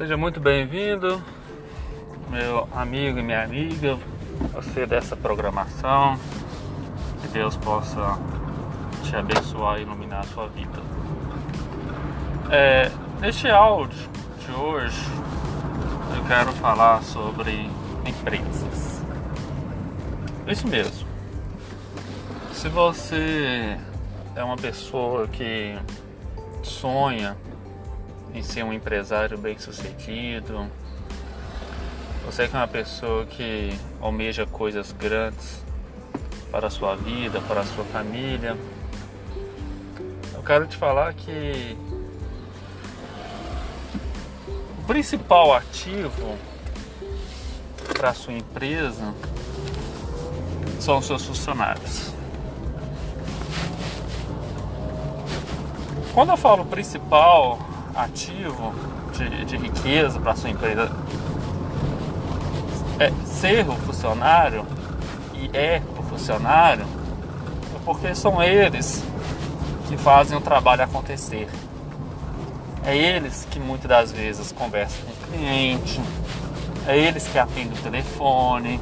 Seja muito bem-vindo, meu amigo e minha amiga, você dessa programação. Que Deus possa te abençoar e iluminar a sua vida. É, neste áudio de hoje, eu quero falar sobre empresas. Isso mesmo. Se você é uma pessoa que sonha em ser um empresário bem sucedido, você que é uma pessoa que almeja coisas grandes para a sua vida, para a sua família, eu quero te falar que o principal ativo para a sua empresa são os seus funcionários. Quando eu falo principal ativo de, de riqueza para sua empresa, é ser o funcionário e é o funcionário, é porque são eles que fazem o trabalho acontecer. É eles que muitas das vezes conversam com o cliente, é eles que atendem o telefone,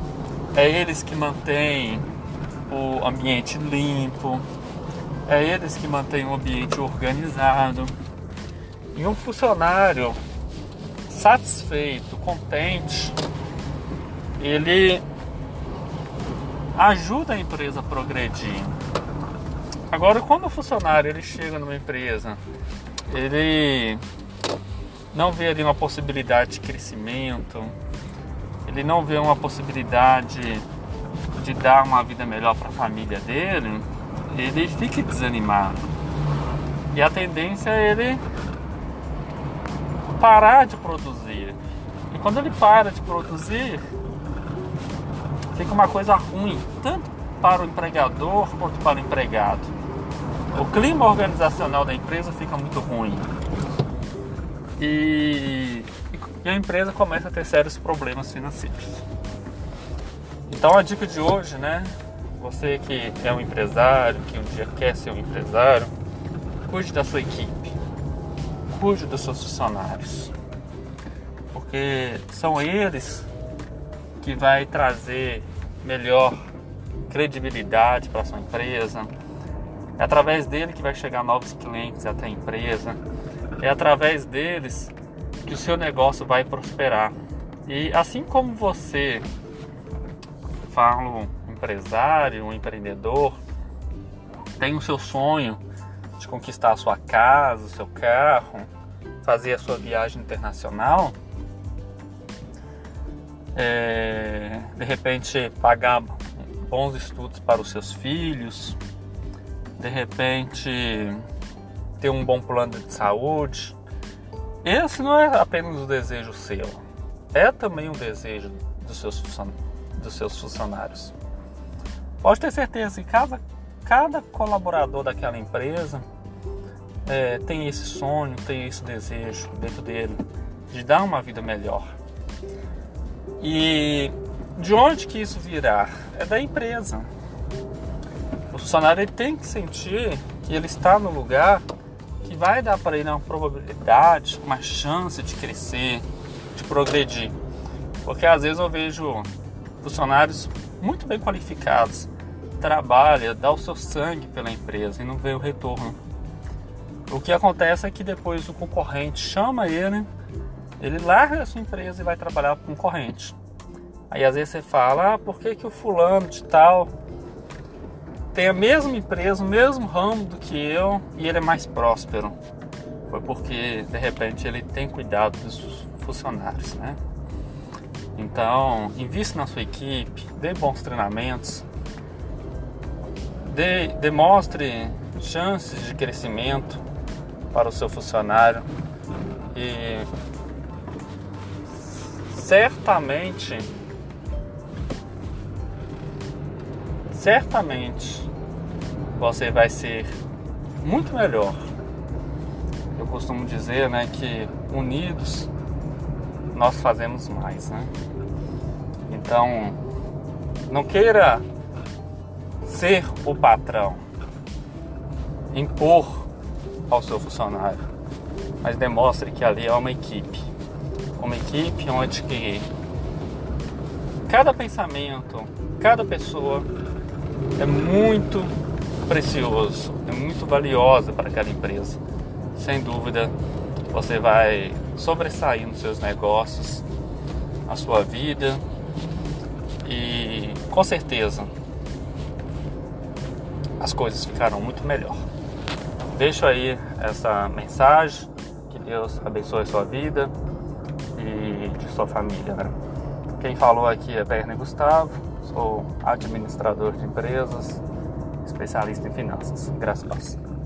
é eles que mantêm o ambiente limpo, é eles que mantêm o ambiente organizado. E um funcionário satisfeito, contente, ele ajuda a empresa a progredir. Agora, quando o funcionário ele chega numa empresa, ele não vê ali uma possibilidade de crescimento, ele não vê uma possibilidade de dar uma vida melhor para a família dele, ele fica desanimado. E a tendência é ele parar de produzir. E quando ele para de produzir, fica uma coisa ruim, tanto para o empregador quanto para o empregado. O clima organizacional da empresa fica muito ruim. E, e a empresa começa a ter sérios problemas financeiros. Então a dica de hoje, né? Você que é um empresário, que um dia quer ser um empresário, cuide da sua equipe, cuide dos seus funcionários, porque são eles que vai trazer melhor credibilidade para sua empresa. É através dele que vai chegar novos clientes até a empresa. É através deles que o seu negócio vai prosperar. E assim como você fala um empresário, um empreendedor, tem o seu sonho de conquistar a sua casa, o seu carro, fazer a sua viagem internacional, é, de repente pagar bons estudos para os seus filhos, de repente ter um bom plano de saúde. Esse não é apenas o desejo seu, é também um desejo dos seus, dos seus funcionários. Pode ter certeza que cada, cada colaborador daquela empresa é, tem esse sonho, tem esse desejo dentro dele de dar uma vida melhor. E de onde que isso virá? É da empresa. O funcionário tem que sentir que ele está no lugar que vai dar para ele uma probabilidade, uma chance de crescer, de progredir. Porque às vezes eu vejo funcionários muito bem qualificados, trabalha, dá o seu sangue pela empresa e não vê o retorno. O que acontece é que depois o concorrente chama ele, ele larga a sua empresa e vai trabalhar para o concorrente. Aí às vezes você fala, ah, por que, que o fulano de tal tem a mesma empresa, o mesmo ramo do que eu e ele é mais próspero? Foi porque de repente ele tem cuidado dos funcionários, né? Então, invista na sua equipe, dê bons treinamentos, demonstre chances de crescimento para o seu funcionário e certamente certamente você vai ser muito melhor. Eu costumo dizer, né, que unidos nós fazemos mais, né? Então, não queira ser o patrão, impor ao seu funcionário, mas demonstre que ali é uma equipe. uma equipe onde que cada pensamento, cada pessoa é muito precioso, é muito valiosa para aquela empresa. Sem dúvida, você vai sobressair nos seus negócios, na sua vida e com certeza as coisas ficarão muito melhor. Deixo aí essa mensagem, que Deus abençoe a sua vida e de sua família. Né? Quem falou aqui é Werner Gustavo, sou administrador de empresas, especialista em finanças. Graças a Deus.